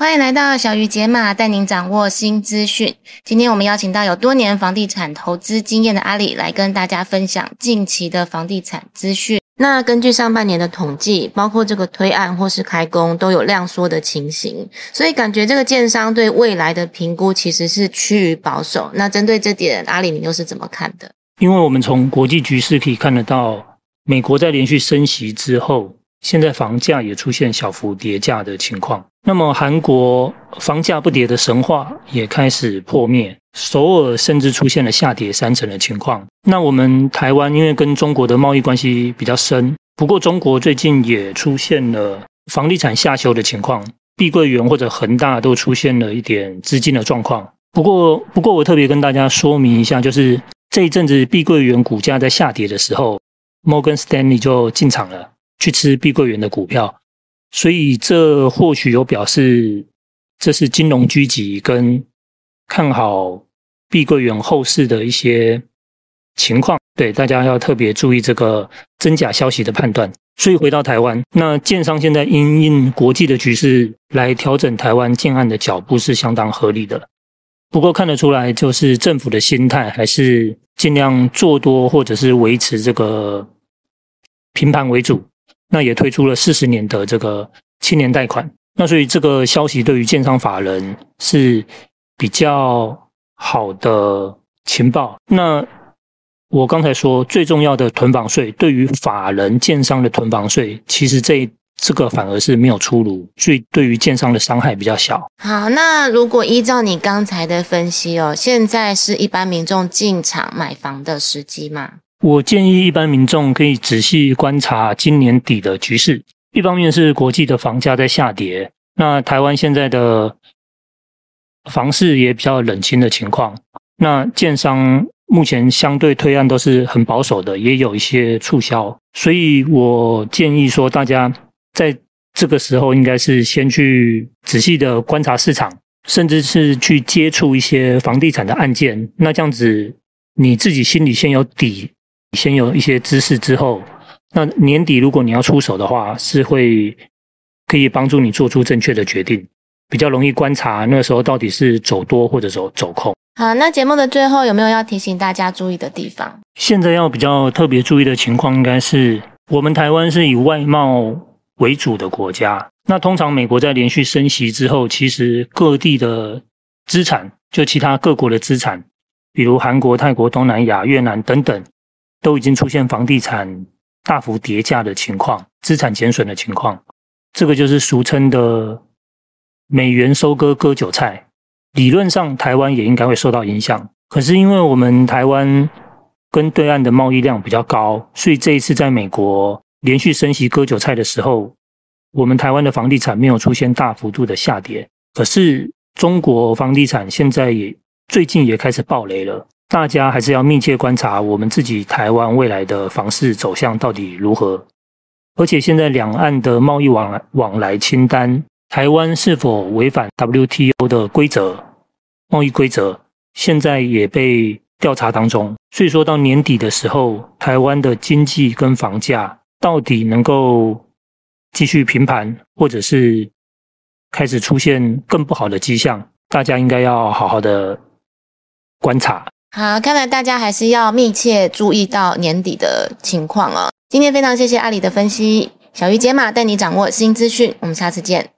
欢迎来到小鱼解码，带您掌握新资讯。今天我们邀请到有多年房地产投资经验的阿里来跟大家分享近期的房地产资讯。那根据上半年的统计，包括这个推案或是开工都有量缩的情形，所以感觉这个建商对未来的评估其实是趋于保守。那针对这点，阿里你又是怎么看的？因为我们从国际局势可以看得到，美国在连续升息之后，现在房价也出现小幅跌价的情况。那么，韩国房价不跌的神话也开始破灭，首尔甚至出现了下跌三成的情况。那我们台湾因为跟中国的贸易关系比较深，不过中国最近也出现了房地产下修的情况，碧桂园或者恒大都出现了一点资金的状况。不过，不过我特别跟大家说明一下，就是这一阵子碧桂园股价在下跌的时候，摩根斯丹利就进场了。去吃碧桂园的股票，所以这或许有表示这是金融狙击跟看好碧桂园后市的一些情况。对，大家要特别注意这个真假消息的判断。所以回到台湾，那建商现在因应国际的局势来调整台湾建案的脚步是相当合理的。不过看得出来，就是政府的心态还是尽量做多或者是维持这个平盘为主。那也推出了四十年的这个青年贷款，那所以这个消息对于建商法人是比较好的情报。那我刚才说最重要的囤房税，对于法人建商的囤房税，其实这这个反而是没有出炉，所以对于建商的伤害比较小。好，那如果依照你刚才的分析哦，现在是一般民众进场买房的时机吗？我建议一般民众可以仔细观察今年底的局势。一方面是国际的房价在下跌，那台湾现在的房市也比较冷清的情况。那建商目前相对推案都是很保守的，也有一些促销。所以我建议说，大家在这个时候应该是先去仔细的观察市场，甚至是去接触一些房地产的案件。那这样子你自己心里先有底。先有一些知识之后，那年底如果你要出手的话，是会可以帮助你做出正确的决定，比较容易观察那时候到底是走多或者走走空。好，那节目的最后有没有要提醒大家注意的地方？现在要比较特别注意的情况，应该是我们台湾是以外贸为主的国家。那通常美国在连续升息之后，其实各地的资产，就其他各国的资产，比如韩国、泰国、东南亚、越南等等。都已经出现房地产大幅跌价的情况，资产减损的情况，这个就是俗称的美元收割割韭菜。理论上，台湾也应该会受到影响。可是，因为我们台湾跟对岸的贸易量比较高，所以这一次在美国连续升息割韭菜的时候，我们台湾的房地产没有出现大幅度的下跌。可是，中国房地产现在也最近也开始暴雷了。大家还是要密切观察我们自己台湾未来的房市走向到底如何，而且现在两岸的贸易往来往来清单，台湾是否违反 WTO 的规则、贸易规则，现在也被调查当中。所以说到年底的时候，台湾的经济跟房价到底能够继续平盘，或者是开始出现更不好的迹象，大家应该要好好的观察。好，看来大家还是要密切注意到年底的情况哦。今天非常谢谢阿里的分析，小鱼解码带你掌握新资讯，我们下次见。